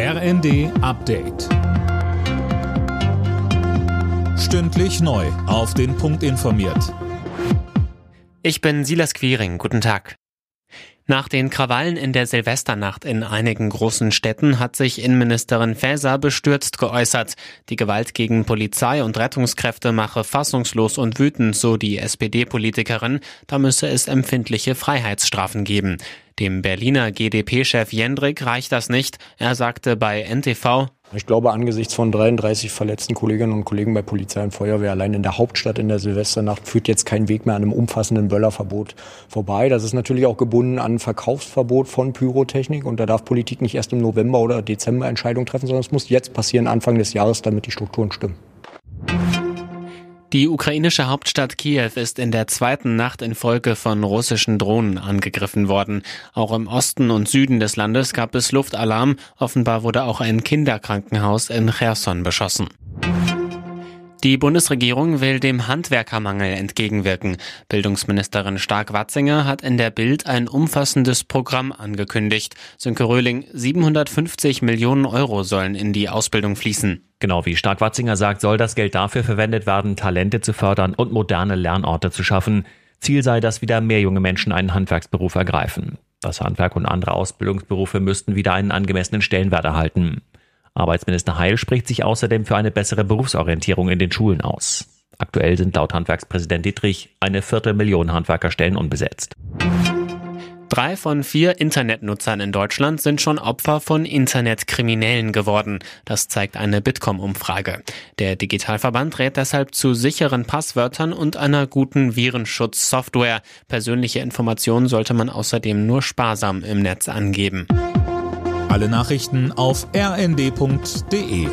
RND Update. Stündlich neu. Auf den Punkt informiert. Ich bin Silas Quiring. Guten Tag. Nach den Krawallen in der Silvesternacht in einigen großen Städten hat sich Innenministerin Faeser bestürzt geäußert. Die Gewalt gegen Polizei und Rettungskräfte mache fassungslos und wütend, so die SPD-Politikerin. Da müsse es empfindliche Freiheitsstrafen geben. Dem Berliner GdP-Chef Jendrik reicht das nicht. Er sagte bei NTV, ich glaube, angesichts von 33 verletzten Kolleginnen und Kollegen bei Polizei und Feuerwehr allein in der Hauptstadt in der Silvesternacht führt jetzt kein Weg mehr an einem umfassenden Böllerverbot vorbei. Das ist natürlich auch gebunden an Verkaufsverbot von Pyrotechnik und da darf Politik nicht erst im November oder Dezember Entscheidungen treffen, sondern es muss jetzt passieren, Anfang des Jahres, damit die Strukturen stimmen. Die ukrainische Hauptstadt Kiew ist in der zweiten Nacht in Folge von russischen Drohnen angegriffen worden. Auch im Osten und Süden des Landes gab es Luftalarm. Offenbar wurde auch ein Kinderkrankenhaus in Cherson beschossen. Die Bundesregierung will dem Handwerkermangel entgegenwirken. Bildungsministerin Stark-Watzinger hat in der Bild ein umfassendes Programm angekündigt. Sönke Röhling, 750 Millionen Euro sollen in die Ausbildung fließen. Genau wie Stark-Watzinger sagt, soll das Geld dafür verwendet werden, Talente zu fördern und moderne Lernorte zu schaffen. Ziel sei, dass wieder mehr junge Menschen einen Handwerksberuf ergreifen. Das Handwerk und andere Ausbildungsberufe müssten wieder einen angemessenen Stellenwert erhalten. Arbeitsminister Heil spricht sich außerdem für eine bessere Berufsorientierung in den Schulen aus. Aktuell sind laut Handwerkspräsident Dietrich eine Viertelmillion Handwerkerstellen unbesetzt. Drei von vier Internetnutzern in Deutschland sind schon Opfer von Internetkriminellen geworden. Das zeigt eine Bitkom-Umfrage. Der Digitalverband rät deshalb zu sicheren Passwörtern und einer guten Virenschutzsoftware. Persönliche Informationen sollte man außerdem nur sparsam im Netz angeben. Alle Nachrichten auf rnd.de